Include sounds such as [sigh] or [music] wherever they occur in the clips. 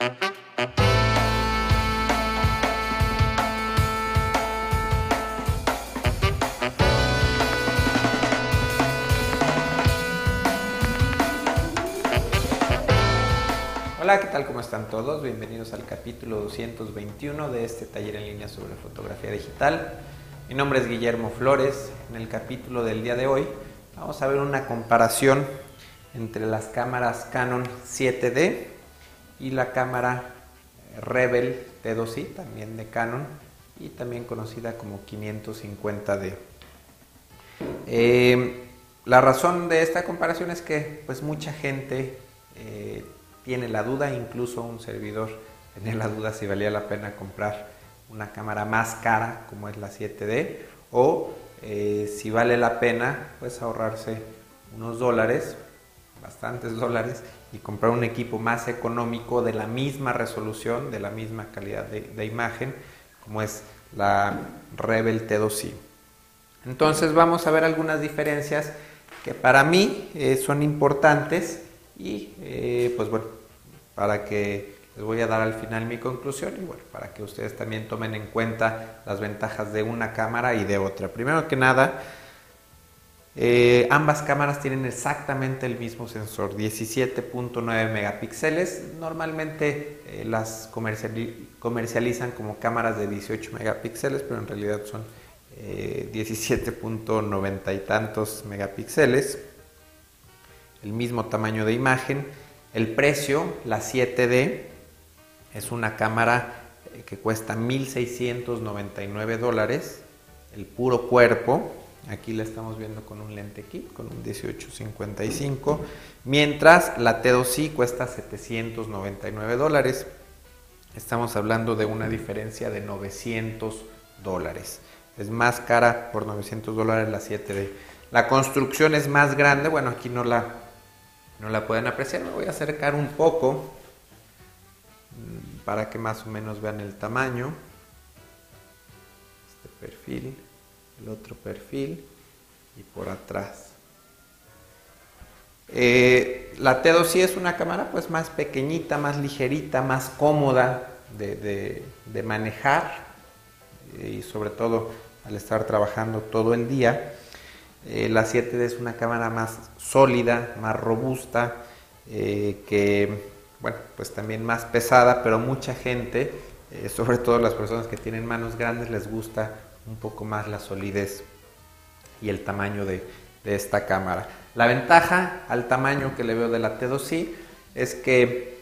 Hola, ¿qué tal? ¿Cómo están todos? Bienvenidos al capítulo 221 de este taller en línea sobre fotografía digital. Mi nombre es Guillermo Flores. En el capítulo del día de hoy vamos a ver una comparación entre las cámaras Canon 7D y la cámara Rebel T2i, también de Canon y también conocida como 550D. Eh, la razón de esta comparación es que pues mucha gente eh, tiene la duda, incluso un servidor [laughs] tenía la duda si valía la pena comprar una cámara más cara como es la 7D o eh, si vale la pena pues ahorrarse unos dólares, bastantes [laughs] dólares y comprar un equipo más económico de la misma resolución, de la misma calidad de, imagen como es la Rebel T2i. Entonces vamos a ver algunas diferencias que para mí eh, son importantes y eh, pues bueno, para que les voy a dar al final mi conclusión y bueno, para que ustedes también tomen en cuenta las ventajas de una cámara y de otra. Primero que nada, eh, ambas cámaras tienen exactamente el mismo sensor, 17.9 megapíxeles. Normalmente eh, las comercializan como cámaras de 18 megapíxeles, pero en realidad son 17.90 y tantos megapíxeles el mismo tamaño de imagen. El precio, la 7D, es una cámara eh, que cuesta 1.699 dólares, el puro cuerpo. Aquí la estamos viendo con un lente kit, con un 1855, mientras la T2i cuesta 799 dólares. Estamos hablando de una diferencia de 900 dólares. Es más cara por 900 dólares la 7D. La construcción es más grande, bueno, aquí no la, no la pueden apreciar, me voy a acercar un poco mm, para que más o menos vean el tamaño. Este perfil, el otro perfil y por atrás. Eh, la T2i es una cámara pues más pequeñita, más ligerita, más cómoda de, de manejar eh, y sobre todo al estar trabajando todo el día. Eh, la 7D es una cámara más sólida, más robusta, que, bueno, pues también más pesada, pero mucha gente, sobre todo las personas que tienen manos grandes, les gusta un poco más la solidez y el tamaño de, de esta cámara. La ventaja al tamaño que le veo de la T2i es que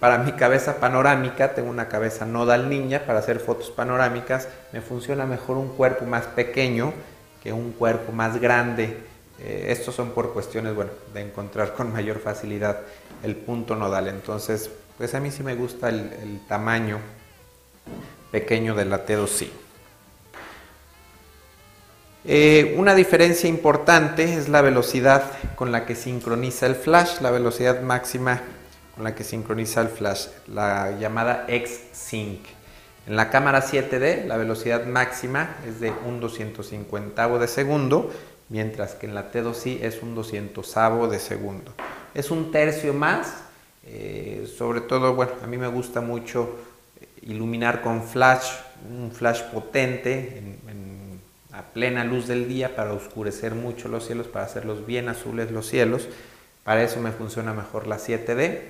para mi cabeza panorámica, tengo una cabeza nodal niña para hacer fotos panorámicas, me funciona mejor un cuerpo más pequeño que un cuerpo más grande. Eh, estos son por cuestiones, bueno, de encontrar con mayor facilidad el punto nodal. Entonces, pues a mí sí me gusta el, tamaño pequeño del la T2i. Eh, una diferencia importante es la velocidad con la que sincroniza el flash, la velocidad máxima con la que sincroniza el flash, la llamada X-Sync. En la cámara 7D la velocidad máxima es de un 250 de segundo, mientras que en la T2i es un 200 de segundo. Es un tercio más, eh, sobre todo, bueno, a mí me gusta mucho iluminar con flash, un flash potente a plena luz del día para oscurecer mucho los cielos, para hacerlos bien azules los cielos. Para eso me funciona mejor la 7D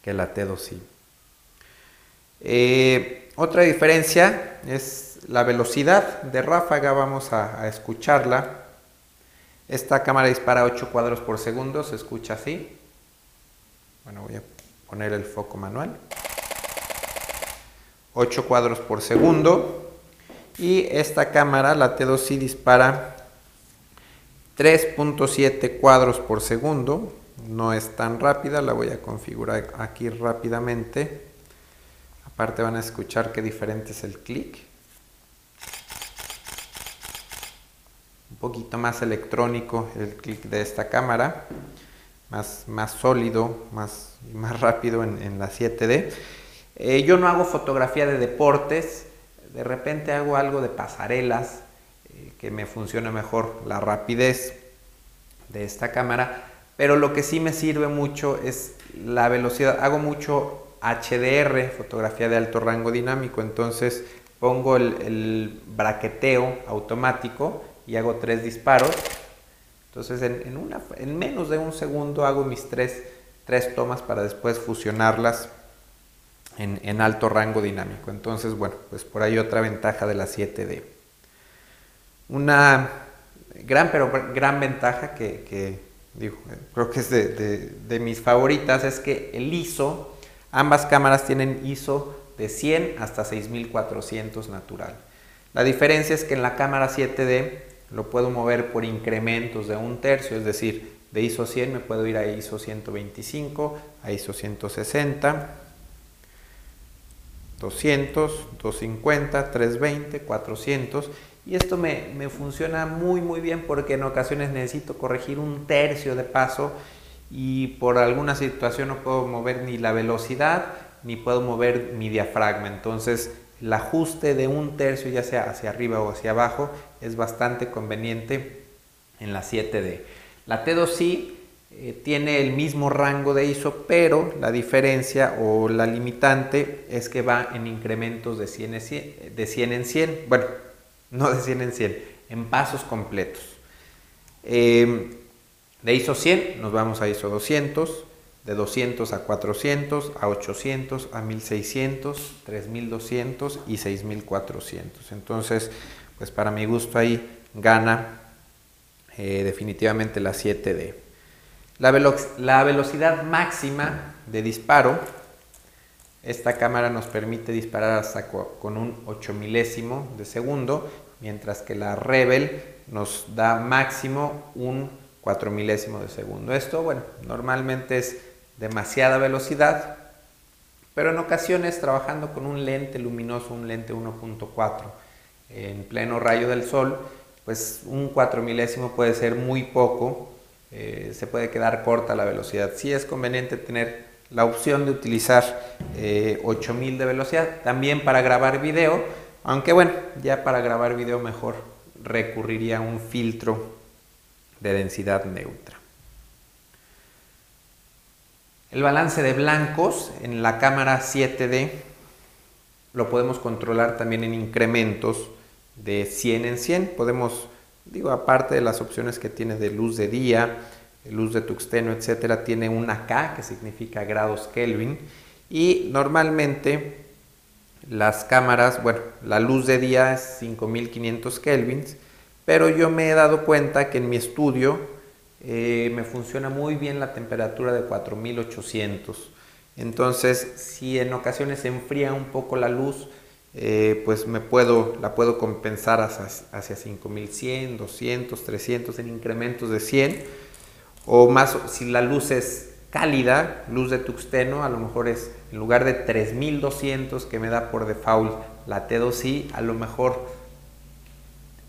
que la T2i. Eh, otra diferencia es la velocidad de ráfaga, vamos a, escucharla. Esta cámara dispara 8 cuadros por segundo, se escucha así. Bueno, voy a poner el foco manual. 8 cuadros por segundo. Y esta cámara, la T2i, dispara 3.7 cuadros por segundo. No es tan rápida, la voy a configurar aquí rápidamente. Aparte van a escuchar qué diferente es el clic. Un poquito más electrónico el clic de esta cámara. Más, más sólido, más, más rápido en, la 7D. Eh, yo no hago fotografía de deportes. De repente hago algo de pasarelas. Eh, que me funciona mejor la rapidez de esta cámara. Pero lo que sí me sirve mucho es la velocidad. Hago mucho HDR, fotografía de alto rango dinámico. Entonces pongo el, braqueteo automático y hago tres disparos. Entonces en, en menos de un segundo hago mis tres, tres tomas para después fusionarlas en, alto rango dinámico. Entonces, bueno, pues por ahí otra ventaja de la 7D. Una gran, pero gran ventaja que, digo, creo que es de, mis favoritas es que el ISO, ambas cámaras tienen ISO de 100 hasta 6400 natural. La diferencia es que en la cámara 7D lo puedo mover por incrementos de un tercio, es decir, de ISO 100 me puedo ir a ISO 125, a ISO 160, 200, 250, 320, 400 y esto me, funciona muy muy bien porque en ocasiones necesito corregir un tercio de paso y por alguna situación no puedo mover ni la velocidad ni puedo mover mi diafragma. Entonces el ajuste de un tercio ya sea hacia arriba o hacia abajo es bastante conveniente en la 7D. La T2i eh, tiene el mismo rango de ISO, pero la diferencia o la limitante es que va en incrementos de 100 en 100. De 100, en 100. Bueno, [laughs] no de 100 en 100, en pasos completos. Em, de ISO 100 nos vamos a ISO 200, de 200 a 400, a 800, a 1600, 3200 y 6400. Entonces, pues para mi gusto ahí gana eh, definitivamente la 7D. La, velocidad máxima de disparo, esta cámara nos permite disparar hasta con un 8 milésimo de segundo mientras que la Rebel nos da máximo un 4 milésimo de segundo. Esto, bueno, normalmente es demasiada velocidad, pero en ocasiones trabajando con un lente luminoso, un lente 1.4 en pleno rayo del sol, pues un 4 milésimo puede ser muy poco, eh, se puede quedar corta la velocidad. Sí es conveniente tener la opción de utilizar 8000 eh, de velocidad, también para grabar video, aunque bueno, ya para grabar video mejor recurriría a un filtro de densidad neutra. El balance de blancos en la cámara 7D lo podemos controlar también en incrementos de 100 en 100. Podemos, digo, aparte de las opciones que tiene de luz de día, luz de tuxteno, etcétera, tiene una K que significa grados Kelvin y normalmente las cámaras, bueno, la luz de día es 5500 kelvins, pero yo me he dado cuenta que en mi estudio eh, me funciona muy bien la temperatura de 4800. Entonces, si en ocasiones se enfría un poco la luz, eh, pues me puedo, la puedo compensar hacia, hacia 5100, 200, 300 en incrementos de 100. O más, si la luz es cálida, luz de tuxteno, a lo mejor es en lugar de 3200 que me da por default la T2i, a lo mejor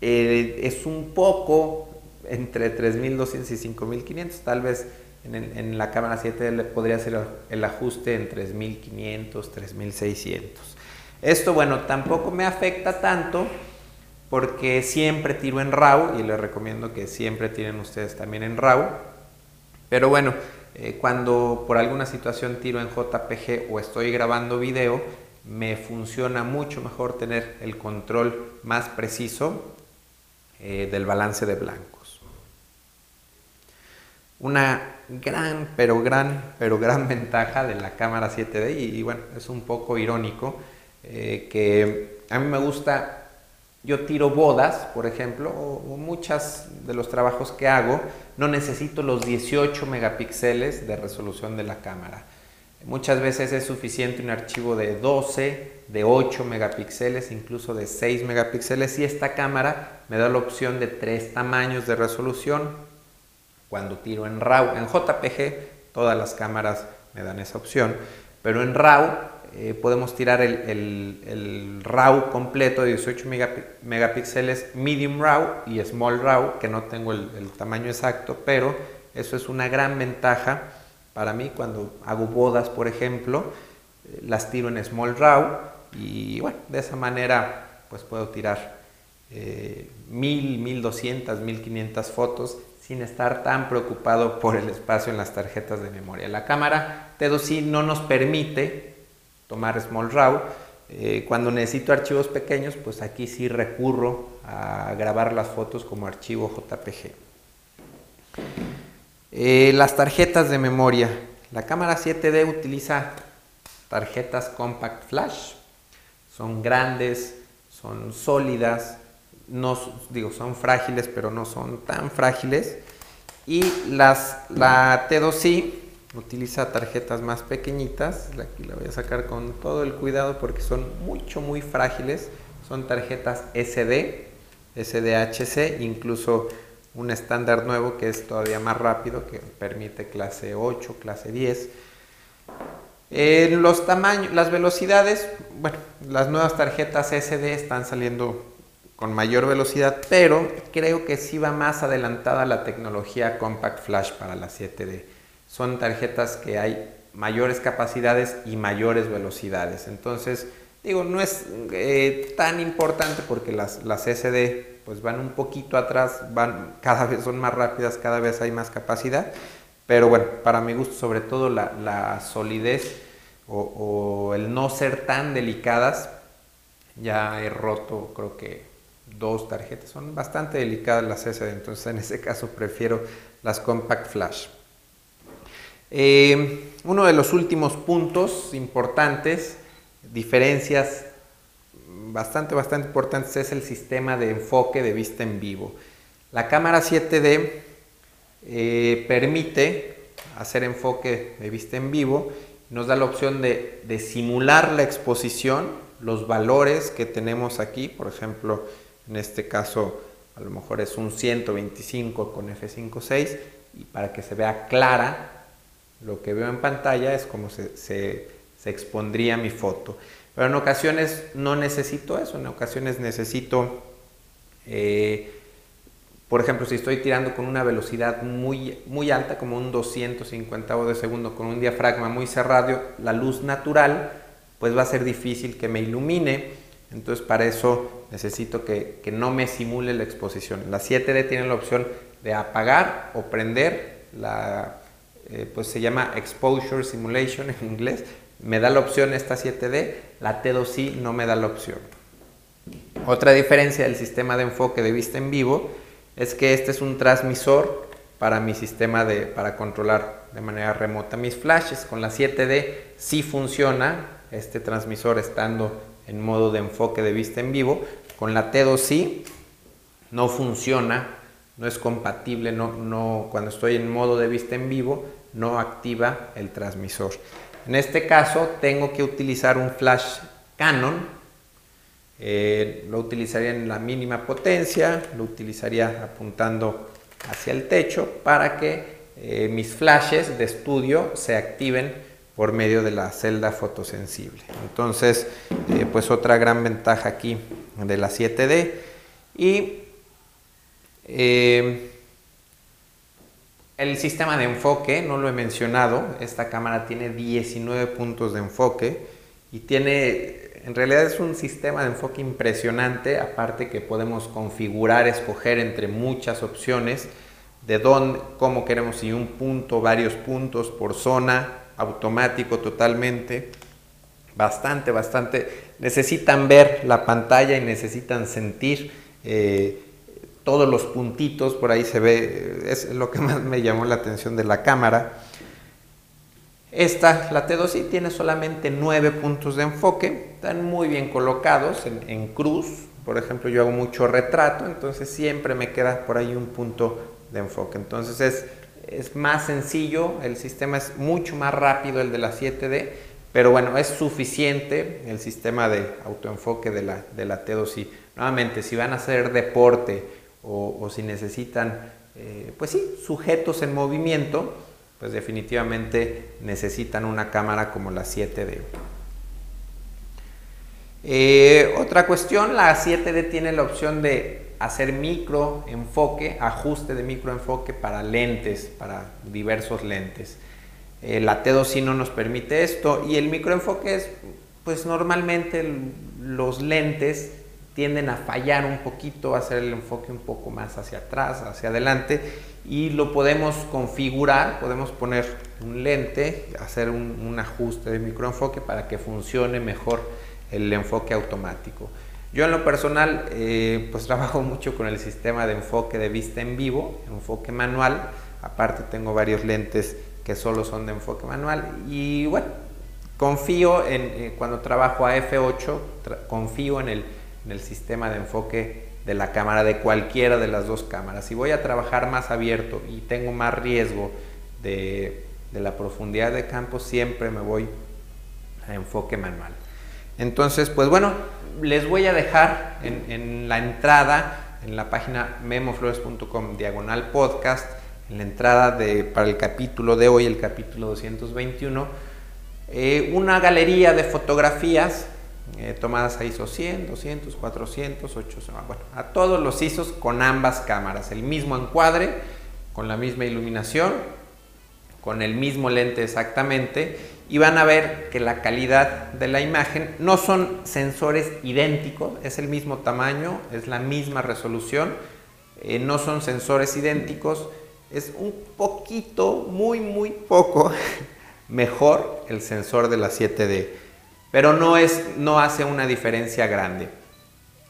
eh, es un poco entre 3200 y 5500, tal vez en, la cámara 7 le podría ser el ajuste en 3500, 3600. Esto, bueno, tampoco me afecta tanto porque siempre tiro en RAW y les recomiendo que siempre tiren ustedes también en RAW. Pero bueno, eh, cuando por alguna situación tiro en JPG o estoy grabando video, me funciona mucho mejor tener el control más preciso eh, del balance de blancos. Una gran, pero gran, pero gran [laughs] ventaja de la cámara 7D y, bueno, es un poco irónico eh, que a mí me gusta yo tiro bodas, por ejemplo, o, muchas de los trabajos que hago, no necesito los 18 megapíxeles de resolución de la cámara. Muchas veces es suficiente un archivo de 12, de 8 megapíxeles, incluso de 6 megapíxeles y esta cámara me da la opción de tres tamaños de resolución cuando tiro en RAW. En JPG todas las cámaras me dan esa opción, pero en RAW eh, podemos tirar el, RAW completo de 18 megapíxeles, medium RAW y small RAW, que no tengo el, tamaño exacto, pero eso es una gran ventaja para mí cuando hago bodas, por ejemplo, eh, las tiro en small RAW y bueno, de esa manera pues puedo tirar eh, 1000, 1200, 1500 fotos sin estar tan preocupado por el espacio en las tarjetas de memoria. La cámara T2i no nos permite tomar Small RAW. Eh, cuando necesito archivos pequeños, pues aquí sí recurro a grabar las fotos como archivo JPG. Eh, las tarjetas de memoria. La cámara 7D utiliza tarjetas Compact Flash. Son grandes, son sólidas, no digo, son frágiles, pero no son tan frágiles. Y las, la T2i utiliza tarjetas más pequeñitas. Aquí la voy a sacar con todo el cuidado porque son mucho, muy frágiles. Son tarjetas SD, SDHC, incluso un estándar nuevo que es todavía más rápido, que permite clase 8, clase 10. En los tamaños, las velocidades, bueno, las nuevas tarjetas SD están saliendo con mayor velocidad, pero creo que sí va más adelantada la tecnología Compact Flash para la 7D. Son tarjetas que hay mayores capacidades y mayores velocidades. Entonces, digo, no es eh, tan importante porque las, las SD pues van un poquito atrás, van [laughs] cada vez son más rápidas, cada vez hay más capacidad. Pero bueno, para mi gusto, sobre todo la, solidez o, o, el no ser tan delicadas, ya he roto creo que dos tarjetas. Son bastante delicadas las SD, entonces en ese caso prefiero las Compact Flash. Eh, uno de los últimos puntos importantes, diferencias bastante, bastante importantes, es el sistema de enfoque de vista en vivo. La cámara 7D eh, permite hacer enfoque de vista en vivo, nos da la opción de, de simular la exposición, los valores que tenemos aquí, por ejemplo, en este caso, a lo mejor es un 125 con F5.6 y para que se vea clara lo que veo en pantalla es como se, se, expondría mi foto. Pero en ocasiones no necesito eso, en ocasiones necesito, eh, por ejemplo, si estoy tirando con una velocidad muy, muy alta, como un 250 de segundo, con un diafragma muy cerrado, la luz natural, pues va a ser difícil que me ilumine entonces para eso necesito que, no me simule la exposición. La 7D tiene la opción de apagar o prender, la, eh, pues se llama Exposure Simulation en inglés. Me da la opción esta 7D, la T2i no me da la opción. Otra diferencia del sistema de enfoque de vista en vivo es que este es un transmisor para mi sistema de, para controlar de manera remota mis flashes. Con la 7D sí funciona este transmisor estando en modo de enfoque de vista en vivo. Con la T2i no funciona, no es compatible, no, no, cuando estoy en modo de vista en vivo no activa el transmisor. En este caso tengo que utilizar un flash Canon, eh, lo utilizaría en la mínima potencia, lo utilizaría apuntando hacia el techo para que eh, mis flashes de estudio se activen por medio de la celda fotosensible. Entonces, eh, pues otra gran ventaja aquí de la 7D. Y eh, el sistema de enfoque, no lo he mencionado, esta cámara tiene 19 puntos de enfoque y tiene, en realidad es un sistema de enfoque impresionante, aparte que podemos configurar, escoger entre muchas opciones de dónde, cómo queremos, si un punto, varios puntos por zona, automático totalmente. Bastante, bastante. Necesitan ver la pantalla y necesitan sentir eh, todos los puntitos. Por ahí se ve, es lo que más me llamó la atención de la cámara. Esta, la T2i, tiene solamente nueve puntos de enfoque. Están muy bien colocados en, en cruz. Por ejemplo, yo hago mucho retrato, entonces siempre me queda por ahí un punto de enfoque. Entonces es es más sencillo, el sistema es mucho más rápido el de la 7D, pero bueno, es suficiente el sistema de autoenfoque de la, de la T2i. Nuevamente, si van a hacer deporte o, si necesitan, eh, pues sí, sujetos en movimiento, pues definitivamente necesitan una cámara como la 7D. Eh, otra cuestión, la 7D tiene la opción de hacer microenfoque, ajuste de microenfoque para lentes, para diversos lentes. Eh, la T2i no nos permite esto y el microenfoque es, pues normalmente los lentes tienden a fallar un poquito, a hacer el enfoque un poco más hacia atrás, hacia adelante y lo podemos configurar, podemos poner un lente, hacer un, ajuste de microenfoque para que funcione mejor el enfoque automático. Yo en lo personal eh, pues [laughs] trabajo mucho con el sistema de enfoque de vista en vivo, enfoque manual, aparte tengo varios lentes que solo son de enfoque manual y bueno, confío en eh, cuando trabajo a F8, confío en el en el sistema de enfoque de la cámara, de cualquiera de las dos cámaras. Si voy a trabajar más abierto y tengo más riesgo de, la profundidad de campo, siempre me voy a enfoque manual. Entonces, pues bueno, les voy a dejar en, la entrada, en la página memoflores.com diagonal podcast, en la entrada de, para el capítulo de hoy, el capítulo 221, eh, una galería de fotografías eh, tomadas a ISO 100, 200, 400, 800, bueno, a todos los ISOs con ambas cámaras, el mismo encuadre, con la misma iluminación, con el mismo lente exactamente, y van a ver que la calidad de la imagen no son sensores idénticos, es el mismo tamaño, es la misma resolución, eh, no son sensores idénticos, es un poquito, muy, muy poco [laughs] mejor el sensor de la 7D pero no, es, no hace una diferencia grande.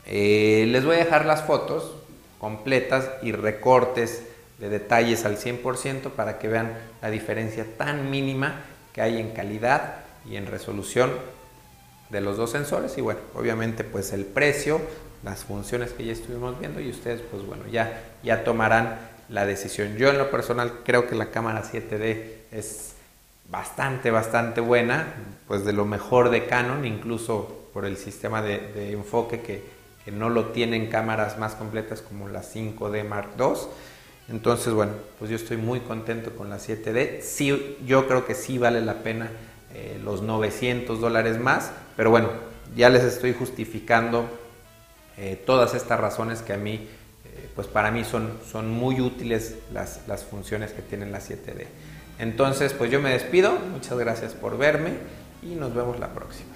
Eh, les voy a dejar las fotos completas y recortes de detalles al 100% para que vean la diferencia tan mínima que hay en calidad y en resolución de los dos sensores y bueno, obviamente pues el precio, las funciones que ya estuvimos viendo y ustedes pues bueno, ya, ya tomarán la decisión. Yo en lo personal creo que la cámara 7D es bastante, bastante buena, pues de lo mejor de Canon, incluso por el sistema de, enfoque que, no lo tienen cámaras más completas como la 5D Mark II. Entonces, bueno, pues yo estoy muy contento con la 7D. Sí, yo creo que sí vale la pena eh, los 900 dólares más, pero bueno, ya les estoy justificando eh, todas estas razones que a mí, eh, pues para mí son, son muy útiles las, las funciones que tiene la 7D. Entonces, pues yo me despido. Muchas gracias por verme y nos vemos la próxima.